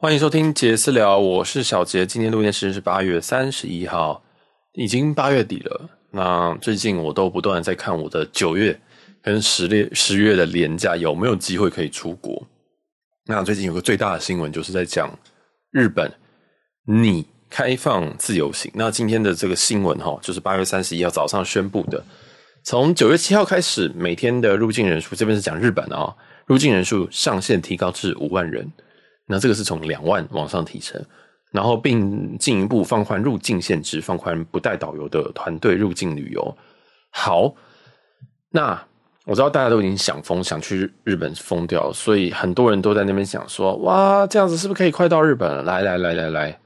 欢迎收听杰私聊，我是小杰。今天录音时间是八月三十一号，已经八月底了。那最近我都不断在看我的九月跟十月十月的连假有没有机会可以出国。那最近有个最大的新闻就是在讲日本拟开放自由行。那今天的这个新闻哈，就是八月三十一号早上宣布的，从九月七号开始，每天的入境人数，这边是讲日本啊，入境人数上限提高至五万人。那这个是从两万往上提升，然后并进一步放宽入境限制，放宽不带导游的团队入境旅游。好，那我知道大家都已经想疯，想去日本疯掉，所以很多人都在那边想说：哇，这样子是不是可以快到日本了？来来来来来，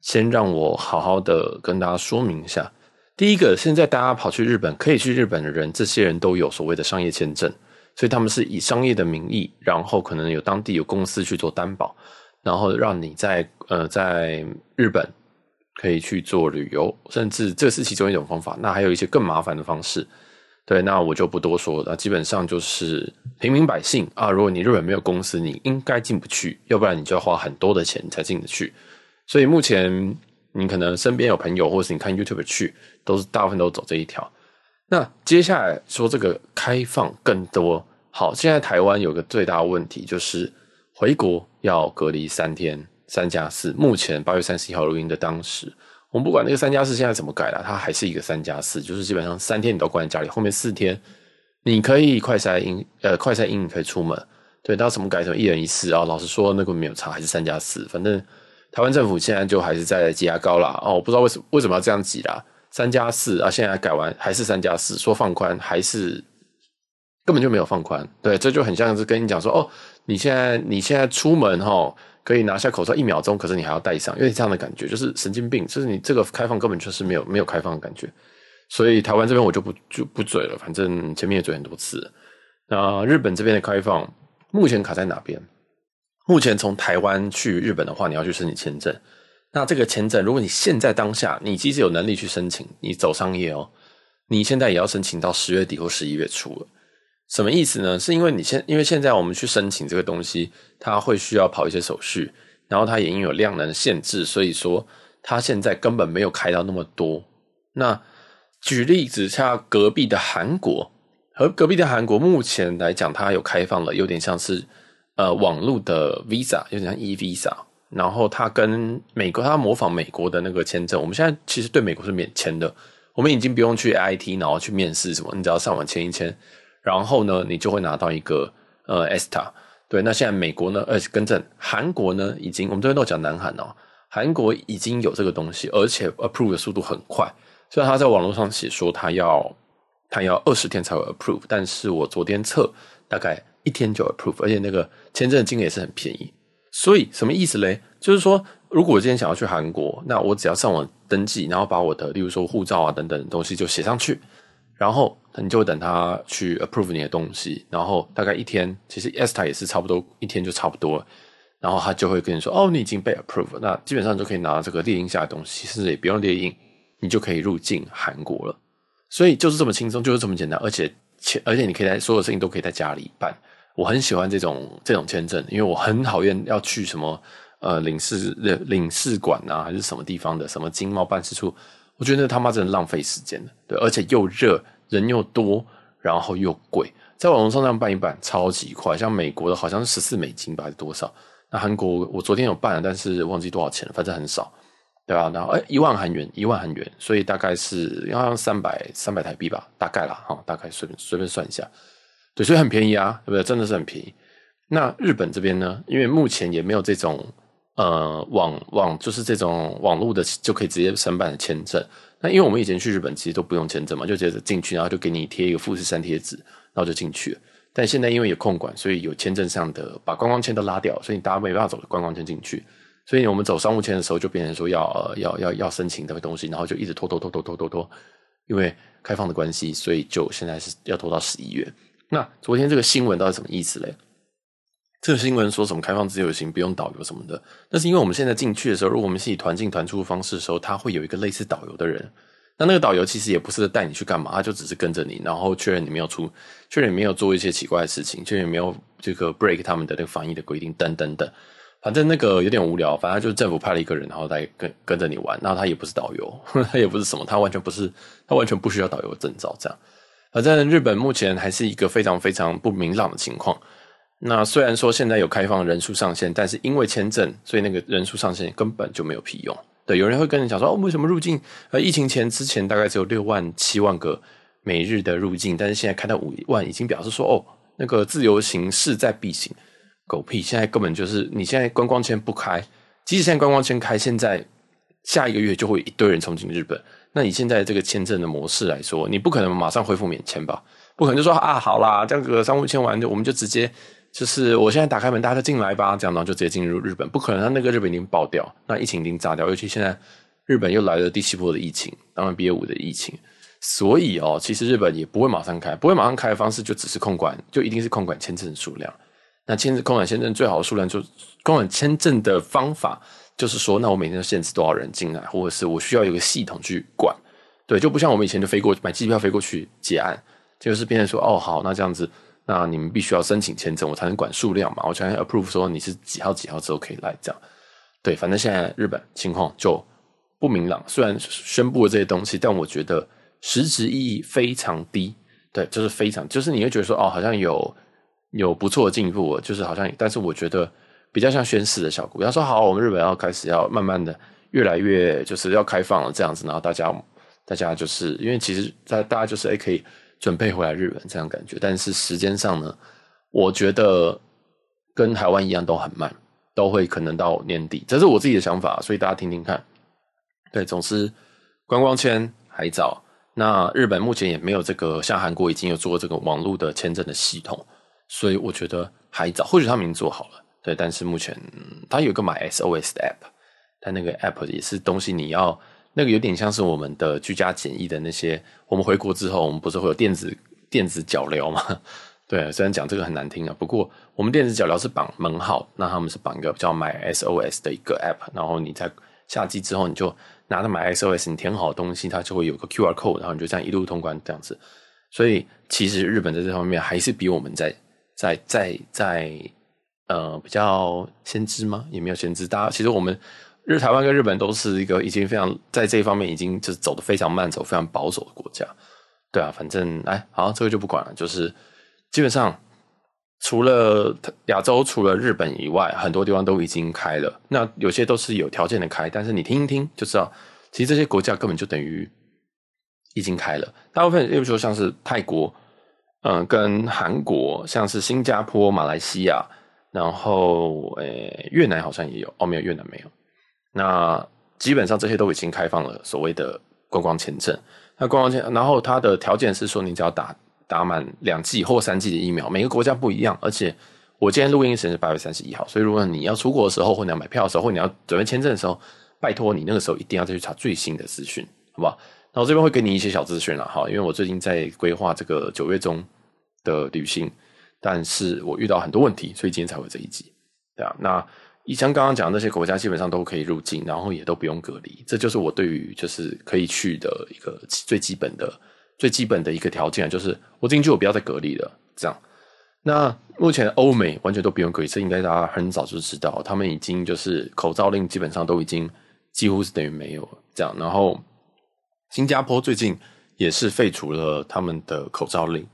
先让我好好的跟大家说明一下。第一个，现在大家跑去日本，可以去日本的人，这些人都有所谓的商业签证。所以他们是以商业的名义，然后可能有当地有公司去做担保，然后让你在呃在日本可以去做旅游，甚至这是其中一种方法。那还有一些更麻烦的方式，对，那我就不多说了。基本上就是平民百姓啊，如果你日本没有公司，你应该进不去，要不然你就要花很多的钱才进得去。所以目前你可能身边有朋友，或是你看 YouTube 去，都是大部分都走这一条。那接下来说这个开放更多好，现在台湾有个最大问题就是回国要隔离三天，三加四。目前八月三十一号录音的当时，我们不管那个三加四现在怎么改了，它还是一个三加四，就是基本上三天你都关在家里，后面四天你可以快筛阴，呃，快筛阴你可以出门。对，到什么改成一人一次啊？老实说，那个没有差，还是三加四。反正台湾政府现在就还是在挤牙膏啦。哦，我不知道为什么为什么要这样挤啦。三加四啊，现在改完还是三加四，说放宽还是根本就没有放宽。对，这就很像是跟你讲说，哦，你现在你现在出门哈，可以拿下口罩一秒钟，可是你还要戴上，因为这样的感觉就是神经病，就是你这个开放根本就是没有没有开放的感觉。所以台湾这边我就不就不嘴了，反正前面也嘴很多次。那日本这边的开放目前卡在哪边？目前从台湾去日本的话，你要去申请签证。那这个签证，如果你现在当下你其实有能力去申请，你走商业哦，你现在也要申请到十月底或十一月初了。什么意思呢？是因为你现因为现在我们去申请这个东西，它会需要跑一些手续，然后它也因有量能限制，所以说它现在根本没有开到那么多。那举例子，像隔壁的韩国和隔壁的韩国，目前来讲它有开放了，有点像是呃网络的 Visa，有点像 e-Visa。然后他跟美国，他模仿美国的那个签证。我们现在其实对美国是免签的，我们已经不用去 IT，然后去面试什么，你只要上网签一签，然后呢，你就会拿到一个呃 ESTA。对，那现在美国呢，呃，更正，韩国呢，已经我们这边都讲南韩哦，韩国已经有这个东西，而且 approve 的速度很快。虽然他在网络上写说他要他要二十天才会 approve，但是我昨天测大概一天就 approve，而且那个签证金额也是很便宜。所以什么意思嘞？就是说，如果我今天想要去韩国，那我只要上网登记，然后把我的，例如说护照啊等等东西就写上去，然后你就等他去 approve 你的东西，然后大概一天，其实 ESTA 也是差不多一天就差不多了，然后他就会跟你说，哦，你已经被 approve，那基本上就可以拿这个列印下的东西，甚至也不用列印，你就可以入境韩国了。所以就是这么轻松，就是这么简单，而且且而且你可以在所有事情都可以在家里办。我很喜欢这种这种签证，因为我很讨厌要去什么呃领事领事馆啊，还是什么地方的什么经贸办事处，我觉得那他妈真的浪费时间，对，而且又热，人又多，然后又贵，在网络上这样办一办超级快，像美国的好像是十四美金吧，还是多少？那韩国我昨天有办了，但是忘记多少钱了，反正很少，对吧？然后诶一万韩元，一万韩元，所以大概是要用三百三百台币吧，大概啦哈，大概随便随便算一下。对，所以很便宜啊，对不对？真的是很便宜。那日本这边呢？因为目前也没有这种呃网网，就是这种网络的就可以直接申办的签证。那因为我们以前去日本其实都不用签证嘛，就直接进去，然后就给你贴一个富士山贴纸，然后就进去了。但现在因为有控管，所以有签证上的把观光签都拉掉，所以大家没办法走观光签进去。所以我们走商务签的时候，就变成说要呃要要要申请这个东西，然后就一直拖拖拖拖拖拖拖，因为开放的关系，所以就现在是要拖到十一月。那昨天这个新闻到底什么意思嘞？这个新闻说什么开放自由行不用导游什么的，那是因为我们现在进去的时候，如果我们是以团进团出的方式的时候，他会有一个类似导游的人。那那个导游其实也不是带你去干嘛，他就只是跟着你，然后确认你没有出，确认你没有做一些奇怪的事情，确认你没有这个 break 他们的那个防疫的规定等等等。反正那个有点无聊，反正就是政府派了一个人，然后来跟跟着你玩，然后他也不是导游，他也不是什么，他完全不是，他完全不需要导游证照这样。反正日本目前还是一个非常非常不明朗的情况。那虽然说现在有开放人数上限，但是因为签证，所以那个人数上限根本就没有屁用。对，有人会跟你讲说，哦，为什么入境？呃，疫情前之前大概只有六万七万个每日的入境，但是现在开到五万，已经表示说，哦，那个自由行势在必行。狗屁！现在根本就是你现在观光签不开，即使现在观光签开，现在下一个月就会一堆人冲进日本。那你现在这个签证的模式来说，你不可能马上恢复免签吧？不可能就说啊，好啦，这样个商务签完就我们就直接就是我现在打开门，大家进来吧，这样然后就直接进入日本。不可能，他那个日本已经爆掉，那疫情已经炸掉，尤其现在日本又来了第七波的疫情，当然 BA 五的疫情，所以哦，其实日本也不会马上开，不会马上开的方式就只是控管，就一定是控管签证数量。那签证控管签证最好的数量就控管签证的方法就是说，那我每天都限制多少人进来，或者是我需要有个系统去管，对，就不像我们以前就飞过买机票飞过去结案，就是变成说哦好，那这样子，那你们必须要申请签证，我才能管数量嘛，我才能 approve 说你是几号几号之后可以来这样，对，反正现在日本情况就不明朗，虽然宣布了这些东西，但我觉得实质意义非常低，对，就是非常，就是你会觉得说哦好像有。有不错的进步，就是好像，但是我觉得比较像宣誓的效果。他说：“好，我们日本要开始要慢慢的越来越就是要开放了这样子，然后大家大家就是因为其实大大家就是诶可以准备回来日本这样感觉，但是时间上呢，我觉得跟台湾一样都很慢，都会可能到年底，这是我自己的想法，所以大家听听看。对，总之观光签还早，那日本目前也没有这个像韩国已经有做这个网络的签证的系统。”所以我觉得还早，或许他们已经做好了，对。但是目前它有个买 SOS 的 app，但那个 app 也是东西，你要那个有点像是我们的居家简易的那些。我们回国之后，我们不是会有电子电子脚镣吗？对，虽然讲这个很难听啊，不过我们电子脚镣是绑门号，那他们是绑一个叫买 SOS 的一个 app，然后你在下机之后，你就拿着买 SOS，你填好东西，它就会有个 QR code，然后你就这样一路通关这样子。所以其实日本在这方面还是比我们在。在在在，呃，比较先知吗？也没有先知。大家其实我们日台湾跟日本都是一个已经非常在这一方面已经就是走得非常慢，走非常保守的国家。对啊，反正哎，好，这个就不管了。就是基本上除了亚洲，除了日本以外，很多地方都已经开了。那有些都是有条件的开，但是你听一听就知道，其实这些国家根本就等于已经开了。大部分，例如说像是泰国。嗯，跟韩国，像是新加坡、马来西亚，然后诶、越南好像也有，哦，没有越南没有。那基本上这些都已经开放了所谓的观光签证。那观光签，然后它的条件是说，你只要打打满两剂或三剂的疫苗，每个国家不一样。而且我今天录音时间是八月三十一号，所以如果你要出国的时候，或你要买票的时候，或你要准备签证的时候，拜托你那个时候一定要再去查最新的资讯，好不好？然后这边会给你一些小资讯了，哈，因为我最近在规划这个九月中。的旅行，但是我遇到很多问题，所以今天才会这一集，对啊。那以前刚刚讲的那些国家基本上都可以入境，然后也都不用隔离，这就是我对于就是可以去的一个最基本的、最基本的一个条件，就是我进去我不要再隔离了。这样，那目前欧美完全都不用隔离，这应该大家很早就知道，他们已经就是口罩令基本上都已经几乎是等于没有了。这样，然后新加坡最近也是废除了他们的口罩令。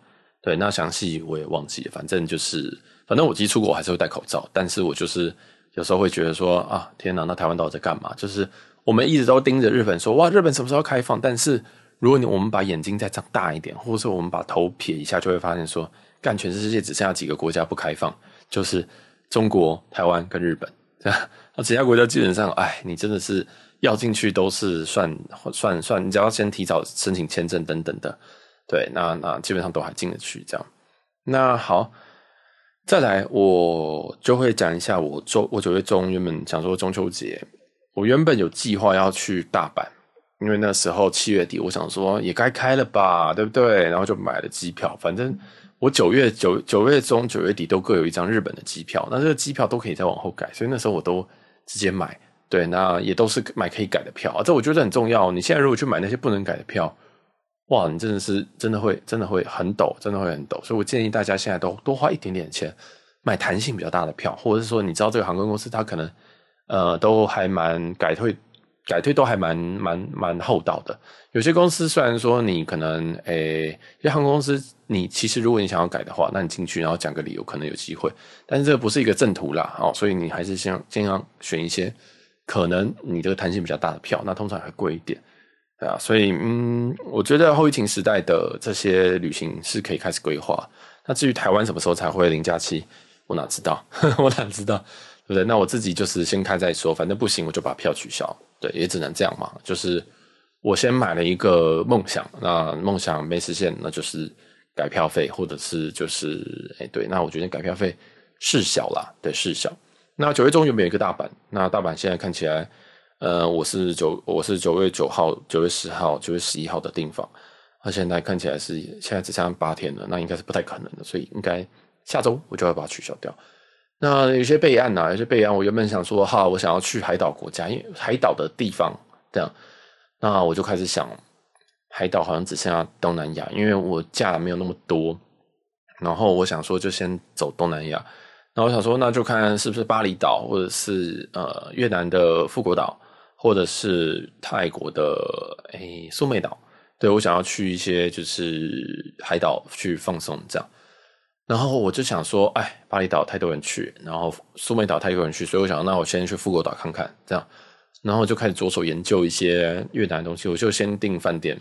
对，那详细我也忘记，反正就是，反正我其实出国还是会戴口罩，但是我就是有时候会觉得说啊，天哪，那台湾到底在干嘛？就是我们一直都盯着日本说，哇，日本什么时候开放？但是如果你我们把眼睛再张大一点，或者说我们把头撇一下，就会发现说，干，全世界只剩下几个国家不开放，就是中国、台湾跟日本，这样，那其他国家基本上，哎，你真的是要进去都是算算算，你只要先提早申请签证等等的。对，那那基本上都还进得去，这样。那好，再来我就会讲一下我周我九月中原本想说中秋节，我原本有计划要去大阪，因为那时候七月底，我想说也该开了吧，对不对？然后就买了机票，反正我九月九九月中九月底都各有一张日本的机票，那这个机票都可以再往后改，所以那时候我都直接买。对，那也都是买可以改的票啊，这我觉得很重要。你现在如果去买那些不能改的票。哇，你真的是真的会真的会很抖，真的会很抖，所以我建议大家现在都多花一点点钱买弹性比较大的票，或者是说你知道这个航空公司它可能呃都还蛮改退。改退都还蛮蛮蛮厚道的。有些公司虽然说你可能诶，因为航空公司你其实如果你想要改的话，那你进去然后讲个理由，可能有机会。但是这个不是一个正途啦，哦，所以你还是先尽量选一些可能你这个弹性比较大的票，那通常还贵一点，对啊。所以嗯，我觉得后疫情时代的这些旅行是可以开始规划。那至于台湾什么时候才会零假期，我哪知道？我哪知道？对不对？那我自己就是先开再说，反正不行我就把票取消。对，也只能这样嘛。就是我先买了一个梦想，那梦想没实现，那就是改票费，或者是就是哎，对，那我觉得改票费事小啦，对，事小。那九月中有没有一个大阪？那大阪现在看起来，呃，我是九，我是九月九号、九月十号、九月十一号的订房，那现在看起来是现在只剩八天了，那应该是不太可能的，所以应该下周我就要把它取消掉。那有些备案呐，有些备案，我原本想说，哈，我想要去海岛国家，因为海岛的地方这样，那我就开始想，海岛好像只剩下东南亚，因为我假没有那么多，然后我想说就先走东南亚，然后我想说那就看是不是巴厘岛，或者是呃越南的富国岛，或者是泰国的诶苏梅岛，对，我想要去一些就是海岛去放松这样。然后我就想说，哎，巴厘岛太多人去，然后苏梅岛太多人去，所以我想，那我先去富国岛看看，这样，然后就开始着手研究一些越南的东西。我就先订饭店，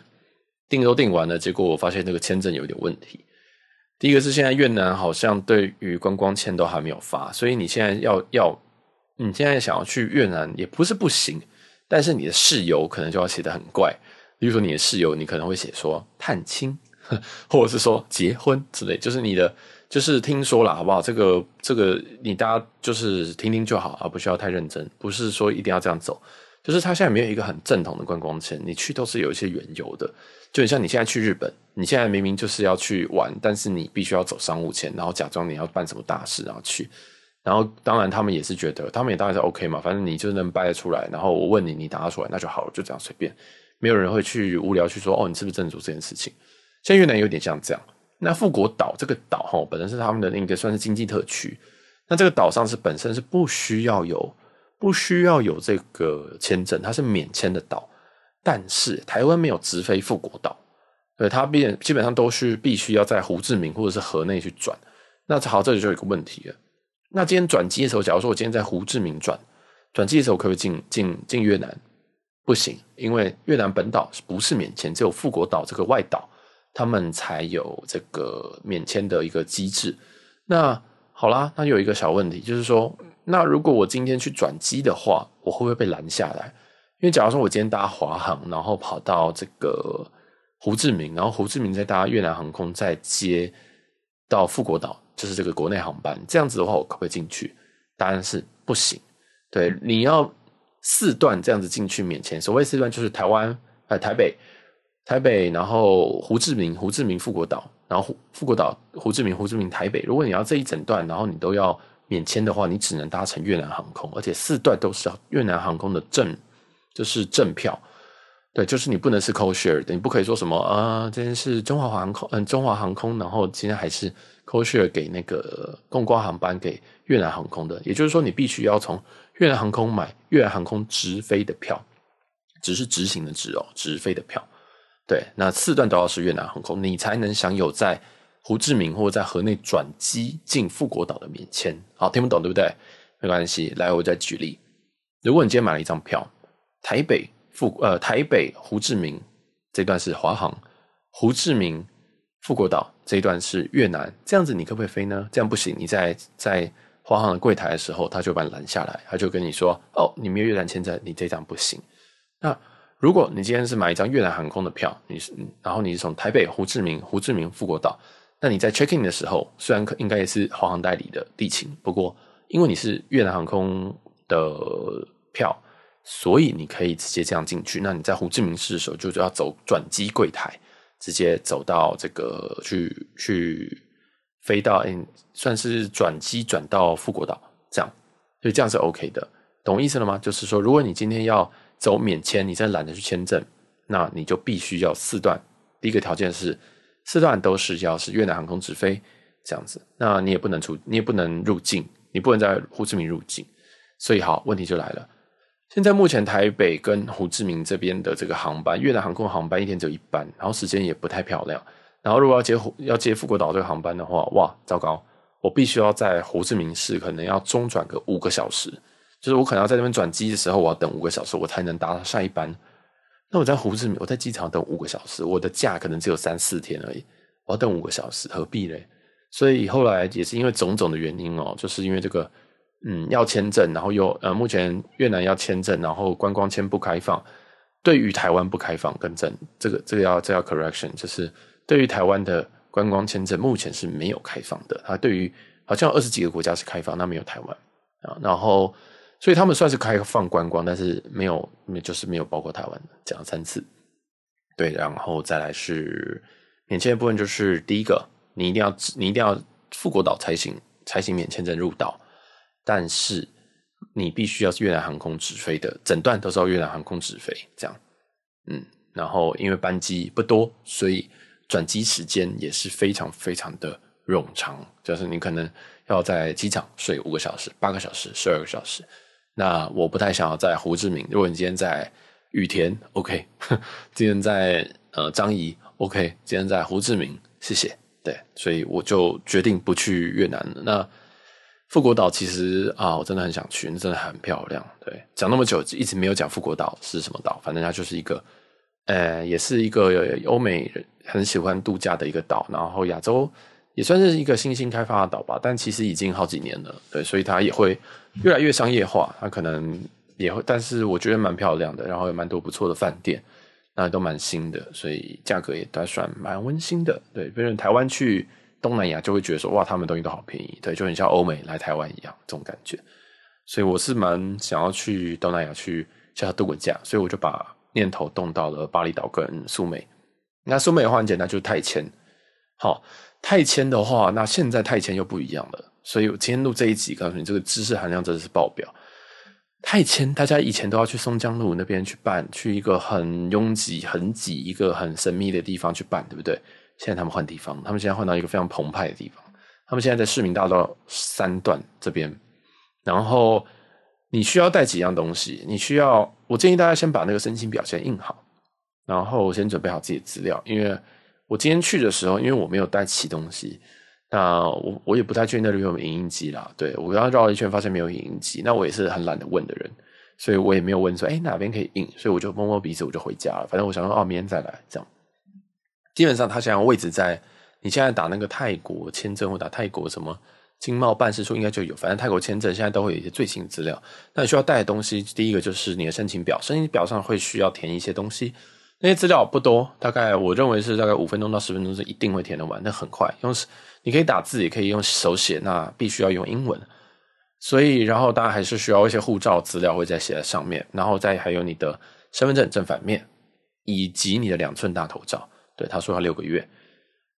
订都订完了，结果我发现那个签证有点问题。第一个是现在越南好像对于观光签都还没有发，所以你现在要要，你现在想要去越南也不是不行，但是你的事由可能就要写得很怪，比如说你的事由，你可能会写说探亲，或者是说结婚之类，就是你的。就是听说了，好不好？这个这个，你大家就是听听就好啊，不需要太认真。不是说一定要这样走，就是他现在没有一个很正统的观光签，你去都是有一些缘由的。就很像你现在去日本，你现在明明就是要去玩，但是你必须要走商务签，然后假装你要办什么大事然后去。然后当然他们也是觉得，他们也当然是 OK 嘛，反正你就能掰得出来。然后我问你，你答得出来，那就好了，就这样随便，没有人会去无聊去说哦，你是不是正主这件事情？现在越南有点像这样。那富国岛这个岛哈，本身是他们的那个算是经济特区。那这个岛上是本身是不需要有不需要有这个签证，它是免签的岛。但是台湾没有直飞富国岛，对，它变基本上都是必须要在胡志明或者是河内去转。那好，这里就有一个问题了。那今天转机的时候，假如说我今天在胡志明转转机的时候，可不可以进进进越南？不行，因为越南本岛是不是免签？只有富国岛这个外岛。他们才有这个免签的一个机制。那好啦，那有一个小问题，就是说，那如果我今天去转机的话，我会不会被拦下来？因为假如说我今天搭华航，然后跑到这个胡志明，然后胡志明再搭越南航空再接到富国岛，就是这个国内航班，这样子的话，我可不可以进去？答案是不行。对，你要四段这样子进去免签。所谓四段，就是台湾呃台北。台北，然后胡志明，胡志明富国岛，然后富富国岛，胡志明，胡志明台北。如果你要这一整段，然后你都要免签的话，你只能搭乘越南航空，而且四段都是越南航空的正，就是正票。对，就是你不能是 co share 的，你不可以说什么啊，这件是中华航空，嗯，中华航空，然后今天还是 code share 给那个共光航班给越南航空的。也就是说，你必须要从越南航空买越南航空直飞的票，只是直行的直哦，直飞的票。对，那四段都要是越南航空，你才能享有在胡志明或者在河内转机进富国岛的免签。好，听不懂对不对？没关系，来，我再举例。如果你今天买了一张票，台北富呃台北胡志明这段是华航，胡志明富国岛这一段是越南，这样子你可不可以飞呢？这样不行，你在在华航的柜台的时候，他就把你拦下来，他就跟你说：“哦，你没有越南签证，你这张不行。”那如果你今天是买一张越南航空的票，你是，然后你是从台北胡志明、胡志明富国岛，那你在 check in 的时候，虽然可应该也是华航代理的地勤，不过因为你是越南航空的票，所以你可以直接这样进去。那你在胡志明市的时候，就要走转机柜台，直接走到这个去去飞到，嗯，算是转机转到富国岛，这样，所以这样是 OK 的，懂意思了吗？就是说，如果你今天要走免签，你真的懒得去签证，那你就必须要四段。第一个条件是四段都是要是越南航空直飞，这样子。那你也不能出，你也不能入境，你不能在胡志明入境。所以好，问题就来了。现在目前台北跟胡志明这边的这个航班，越南航空航班一天只有一班，然后时间也不太漂亮。然后如果要接要接富国岛这个航班的话，哇，糟糕！我必须要在胡志明市可能要中转个五个小时，就是我可能要在那边转机的时候，我要等五个小时，我才能搭下一班。那我在胡志明，我在机场等五个小时，我的假可能只有三四天而已，我要等五个小时，何必嘞？所以后来也是因为种种的原因哦，就是因为这个。嗯，要签证，然后又呃，目前越南要签证，然后观光签不开放，对于台湾不开放，更正这个这个要这要 correction，就是对于台湾的观光签证目前是没有开放的。它对于好像二十几个国家是开放，那没有台湾啊。然后所以他们算是开放观光，但是没有，就是没有包括台湾，讲了三次。对，然后再来是免签的部分，就是第一个，你一定要你一定要富国岛才行才行免签证入岛。但是你必须要是越南航空直飞的，整段都是要越南航空直飞，这样，嗯，然后因为班机不多，所以转机时间也是非常非常的冗长，就是你可能要在机场睡五个小时、八个小时、十二个小时。那我不太想要在胡志明，如果你今天在羽田，OK，今天在呃张仪，OK，今天在胡志明，谢谢，对，所以我就决定不去越南了。那富国岛其实啊，我真的很想去，真的很漂亮。对，讲那么久一直没有讲富国岛是什么岛，反正它就是一个，呃，也是一个欧美人很喜欢度假的一个岛。然后亚洲也算是一个新兴开发的岛吧，但其实已经好几年了。对，所以它也会越来越商业化。它可能也会，但是我觉得蛮漂亮的，然后有蛮多不错的饭店，那都蛮新的，所以价格也都还算蛮温馨的。对，比如台湾去。东南亚就会觉得说，哇，他们东西都好便宜，对，就很像欧美来台湾一样这种感觉，所以我是蛮想要去东南亚去叫他度个假，所以我就把念头动到了巴厘岛跟苏梅。那苏梅的话很简单，就是泰签。好，泰签的话，那现在泰签又不一样了，所以我今天录这一集，告诉你这个知识含量真的是爆表。泰签大家以前都要去松江路那边去办，去一个很拥挤、很挤、一个很神秘的地方去办，对不对？现在他们换地方，他们现在换到一个非常澎湃的地方。他们现在在市民大道三段这边，然后你需要带几样东西？你需要，我建议大家先把那个申请表先印好，然后我先准备好自己的资料。因为我今天去的时候，因为我没有带齐东西，那我我也不太确定那里有没有影印机啦。对，我刚绕了一圈，发现没有影印机，那我也是很懒得问的人，所以我也没有问说，哎，哪边可以印？所以我就摸摸鼻子，我就回家了。反正我想说，哦，明天再来这样。基本上，他现在位置在你现在打那个泰国签证或打泰国什么经贸办事处，应该就有。反正泰国签证现在都会有一些最新资料。那你需要带的东西，第一个就是你的申请表，申请表上会需要填一些东西。那些资料不多，大概我认为是大概五分钟到十分钟是一定会填的完，那很快。用你可以打字，也可以用手写，那必须要用英文。所以，然后当然还是需要一些护照资料会再写在上面，然后再还有你的身份证正反面，以及你的两寸大头照。对，他说要六个月，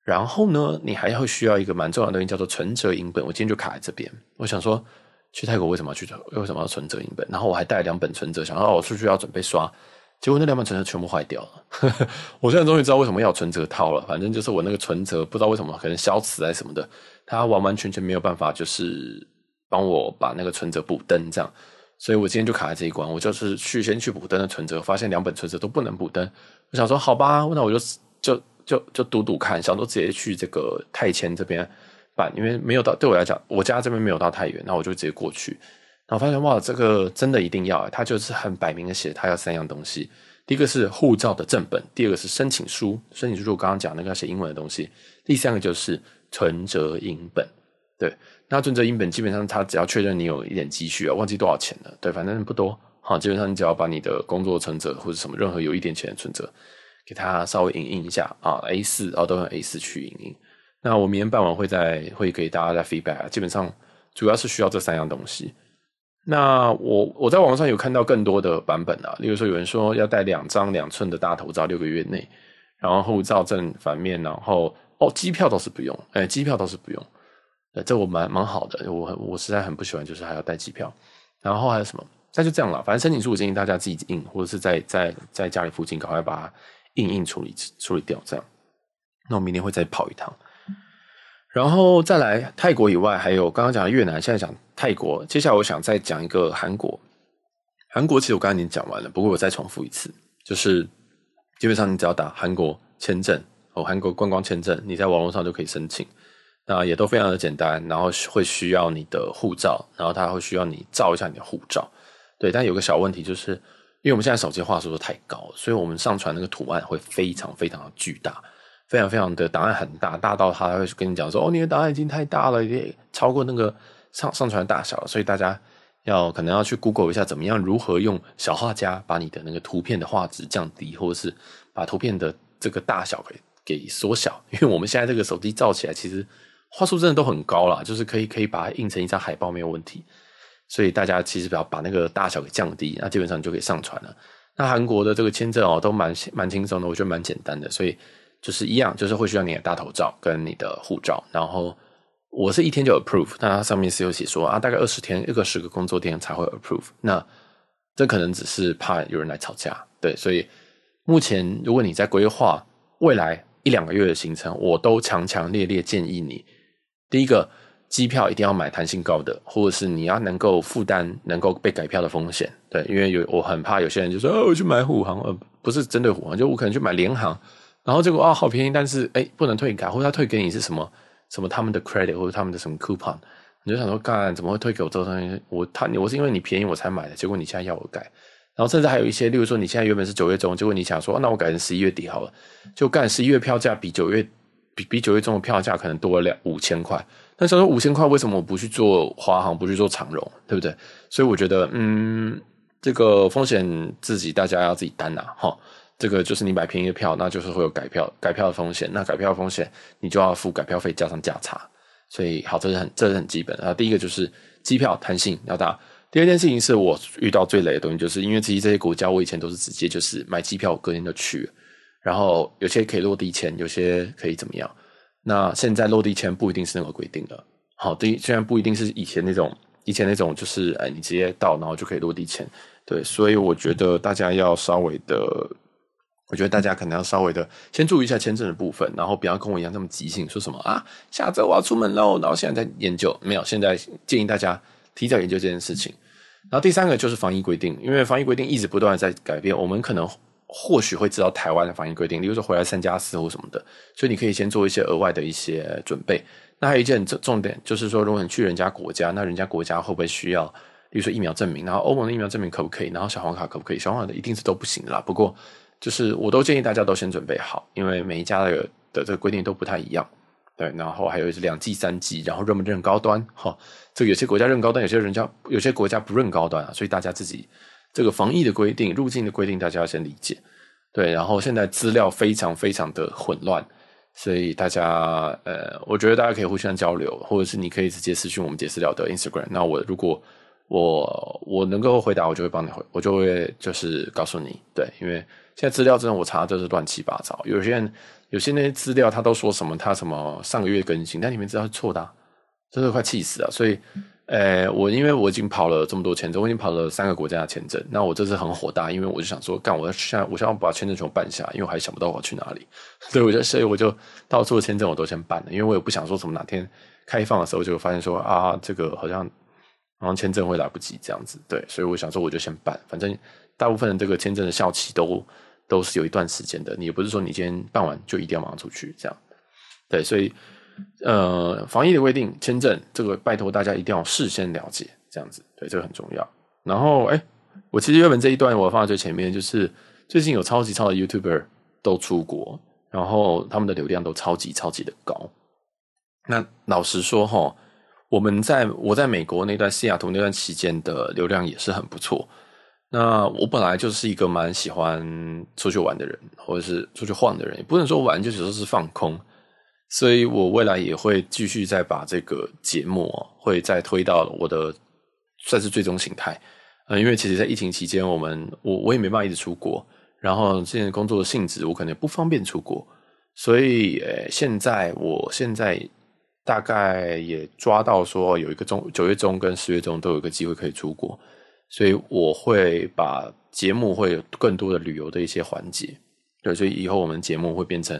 然后呢，你还会需要一个蛮重要的东西，叫做存折影本。我今天就卡在这边。我想说，去泰国为什么要去？为什么要存折影本？然后我还带两本存折，想说哦，我出去要准备刷，结果那两本存折全部坏掉了。我现在终于知道为什么要存折套了。反正就是我那个存折不知道为什么可能消磁还是什么的，它完完全全没有办法，就是帮我把那个存折补登这样。所以我今天就卡在这一关。我就是去先去补登的存折，发现两本存折都不能补登。我想说，好吧，那我就。就就就赌赌看，想说直接去这个泰签这边办，因为没有到对我来讲，我家这边没有到太远，那我就直接过去。然后发现哇，这个真的一定要，他就是很摆明的写，他要三样东西。第一个是护照的正本，第二个是申请书，申请书我刚刚讲那个要写英文的东西，第三个就是存折影本。对，那存折影本基本上他只要确认你有一点积蓄啊，忘记多少钱了，对，反正不多。好，基本上你只要把你的工作存折或者什么任何有一点钱的存折。给它稍微影印一下啊，A 四啊，都用 A 四去影印。那我明天傍晚会再会给大家再 feedback。基本上主要是需要这三样东西。那我我在网上有看到更多的版本啊，例如说有人说要带两张两寸的大头照，六个月内，然后护照正反面，然后哦，机票倒是不用，哎，机票倒是不用。呃，这我蛮蛮好的，我我实在很不喜欢，就是还要带机票。然后还有什么？那就这样了。反正申请书我建议大家自己印，或者是在在在家里附近赶快把它。硬硬处理处理掉，这样。那我明天会再跑一趟。然后再来泰国以外，还有刚刚讲的越南，现在讲泰国，接下来我想再讲一个韩国。韩国其实我刚才已经讲完了，不过我再重复一次，就是基本上你只要打韩国签证哦，韩国观光签证，你在网络上就可以申请，那也都非常的简单，然后会需要你的护照，然后它会需要你照一下你的护照，对，但有个小问题就是，因为我们现在手机画质都太高，所以我们上传那个图案会非常非常的巨大。非常非常的档案很大，大到他会跟你讲说：“哦，你的档案已经太大了，也超过那个上上传大小了。”所以大家要可能要去 Google 一下，怎么样如何用小画家把你的那个图片的画质降低，或者是把图片的这个大小给给缩小。因为我们现在这个手机照起来，其实画素真的都很高啦，就是可以可以把它印成一张海报没有问题。所以大家其实不要把那个大小给降低，那基本上就可以上传了。那韩国的这个签证哦，都蛮蛮轻松的，我觉得蛮简单的，所以。就是一样，就是会需要你的大头照跟你的护照，然后我是一天就 approve，但它上面是有写说啊，大概二十天，一个十个工作天才会 approve。那这可能只是怕有人来吵架，对，所以目前如果你在规划未来一两个月的行程，我都强强烈烈建议你，第一个机票一定要买弹性高的，或者是你要能够负担能够被改票的风险，对，因为有我很怕有些人就说，哦，我去买虎航，呃，不是针对虎航，就我可能去买联航。然后结果啊，好便宜，但是哎，不能退改，或者他退给你是什么什么他们的 credit 或者他们的什么 coupon，你就想说，干怎么会退给我这个东西？我他我是因为你便宜我才买的，结果你现在要我改，然后甚至还有一些，例如说你现在原本是九月中，结果你想说，那我改成十一月底好了，就干十一月票价比九月比比九月中的票价可能多了两五千块，那想说五千块为什么我不去做华航，不去做长荣，对不对？所以我觉得，嗯，这个风险自己大家要自己担呐，哈。这个就是你买便宜的票，那就是会有改票改票的风险。那改票的风险，你就要付改票费加上价差。所以，好，这是很这是很基本。啊，第一个就是机票弹性要大。第二件事情是我遇到最雷的东西，就是因为其实这些国家我以前都是直接就是买机票，我隔天就去。然后有些可以落地签，有些可以怎么样？那现在落地签不一定是那个规定的。好，第一虽然不一定是以前那种以前那种，就是哎，你直接到然后就可以落地签。对，所以我觉得大家要稍微的。我觉得大家可能要稍微的先注意一下签证的部分，然后不要跟我一样那么急性，说什么啊，下周我要出门喽，然后现在在研究，没有，现在建议大家提早研究这件事情。然后第三个就是防疫规定，因为防疫规定一直不断的在改变，我们可能或许会知道台湾的防疫规定，例如说回来三加四或什么的，所以你可以先做一些额外的一些准备。那还有一件重重点就是说，如果你去人家国家，那人家国家会不会需要，例如说疫苗证明，然后欧盟的疫苗证明可不可以，然后小黄卡可不可以？小黄卡的一定是都不行的啦，不过。就是我都建议大家都先准备好，因为每一家的的这个规定都不太一样，对。然后还有两剂、三剂，然后认不认高端？哈，这个有些国家认高端，有些人家有些国家不认高端啊，所以大家自己这个防疫的规定、入境的规定，大家要先理解。对，然后现在资料非常非常的混乱，所以大家呃，我觉得大家可以互相交流，或者是你可以直接私讯我们杰私聊的 Instagram。那我如果我我能够回答，我就会帮你回，我就会就是告诉你，对，因为。现在资料真的我查的都是乱七八糟，有些人有些那些资料他都说什么他什么上个月更新，但你们知道是错的，真的快气死了。所以，呃，我因为我已经跑了这么多签证，我已经跑了三个国家的签证，那我这次很火大，因为我就想说，干，我现在我想要把签证全部办下来，因为我还想不到我要去哪里，所以我就所以我就到处的签证我都先办了，因为我也不想说什么哪天开放的时候就发现说啊这个好像好像签证会来不及这样子，对，所以我想说我就先办，反正。大部分的这个签证的效期都都是有一段时间的，你也不是说你今天办完就一定要马上出去这样，对，所以呃，防疫的规定，签证这个拜托大家一定要事先了解，这样子，对，这个很重要。然后，哎，我其实原本这一段我放在最前面，就是最近有超级超的 YouTuber 都出国，然后他们的流量都超级超级的高。那老实说哈，我们在我在美国那段西雅图那段期间的流量也是很不错。那我本来就是一个蛮喜欢出去玩的人，或者是出去晃的人，也不能说玩，就只是放空。所以我未来也会继续再把这个节目啊，会再推到我的算是最终形态。呃，因为其实，在疫情期间，我们我我也没办法一直出国，然后现在工作的性质，我可能也不方便出国，所以呃，现在我现在大概也抓到说，有一个中九月中跟十月中都有一个机会可以出国。所以我会把节目会有更多的旅游的一些环节，对，所以以后我们节目会变成，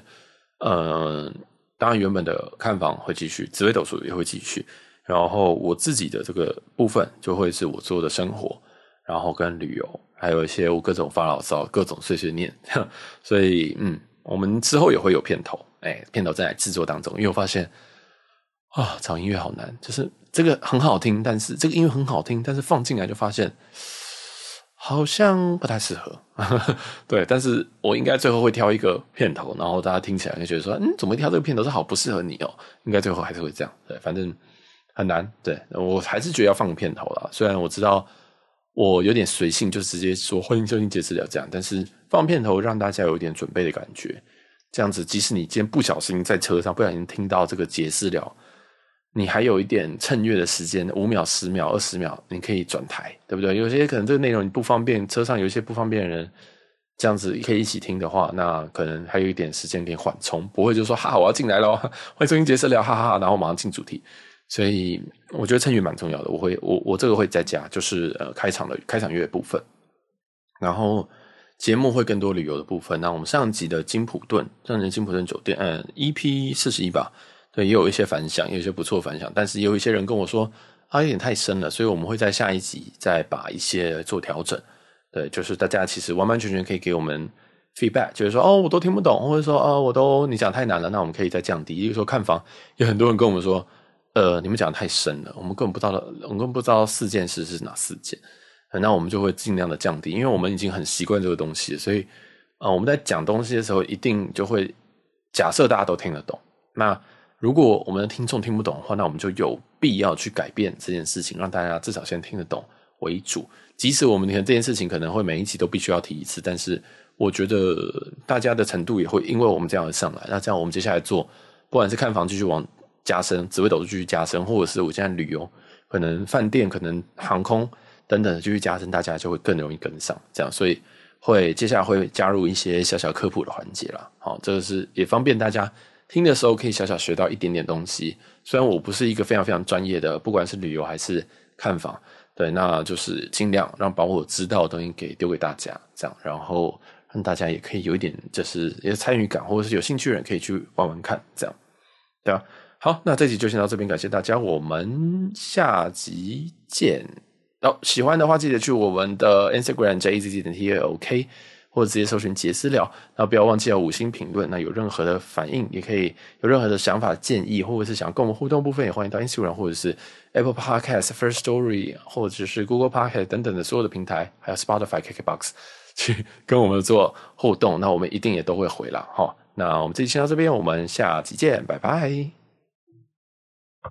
嗯、呃，当然原本的看房会继续，紫微斗数也会继续。然后我自己的这个部分就会是我做的生活，然后跟旅游，还有一些我各种发牢骚、各种碎碎念。所以，嗯，我们之后也会有片头，哎，片头在制作当中。因为我发现啊，找音乐好难，就是这个很好听，但是这个音乐很好听，但是放进来就发现好像不太适合。对，但是我应该最后会挑一个片头，然后大家听起来就觉得说，嗯，怎么挑这个片头是好不适合你哦？应该最后还是会这样。对，反正。很难，对，我还是觉得要放片头啦。虽然我知道我有点随性，就直接说欢迎收听杰私聊这样，但是放片头让大家有一点准备的感觉。这样子，即使你今天不小心在车上不小心听到这个杰私聊，你还有一点趁月的时间，五秒、十秒、二十秒，你可以转台，对不对？有些可能这个内容你不方便，车上有一些不方便的人，这样子可以一起听的话，那可能还有一点时间可以缓冲，不会就说哈，我要进来咯，欢迎收听杰私聊，哈哈哈，然后马上进主题。所以我觉得趁月蛮重要的，我会我我这个会再加，就是呃开场的开场乐部分，然后节目会更多旅游的部分。那我们上集的金普顿，上集金普顿酒店，嗯，EP 四十一吧，对，也有一些反响，也有一些不错反响，但是也有一些人跟我说啊，有点太深了，所以我们会在下一集再把一些做调整。对，就是大家其实完完全全可以给我们 feedback，就是说哦，我都听不懂，或者说哦，我都你讲太难了，那我们可以再降低。比如说看房，有很多人跟我们说。呃，你们讲太深了，我们根本不知道，我们根本不知道四件事是哪四件，那我们就会尽量的降低，因为我们已经很习惯这个东西，所以呃，我们在讲东西的时候，一定就会假设大家都听得懂。那如果我们的听众听不懂的话，那我们就有必要去改变这件事情，让大家至少先听得懂为主。即使我们可能这件事情可能会每一集都必须要提一次，但是我觉得大家的程度也会因为我们这样而上来。那这样我们接下来做，不管是看房继续往。加深，紫微斗数继续加深，或者是我现在旅游，可能饭店、可能航空等等继续加深，大家就会更容易跟上。这样，所以会接下来会加入一些小小科普的环节啦。好，这个是也方便大家听的时候可以小小学到一点点东西。虽然我不是一个非常非常专业的，不管是旅游还是看房，对，那就是尽量让把我知道的东西给丢给大家，这样，然后让大家也可以有一点就是一个参与感，或者是有兴趣的人可以去玩玩看，这样，对吧？好，那这集就先到这边，感谢大家，我们下集见。哦，喜欢的话记得去我们的 Instagram JZZ 点 t a o k，或者直接搜寻杰私聊。那不要忘记要五星评论。那有任何的反应，也可以有任何的想法建议，或者是想跟我们互动部分，也欢迎到 Instagram 或者是 Apple Podcasts First Story，或者是 Google Podcast 等等的所有的平台，还有 Spotify、KKBox 去跟我们做互动。那我们一定也都会回了。好，那我们这集先到这边，我们下集见，拜拜。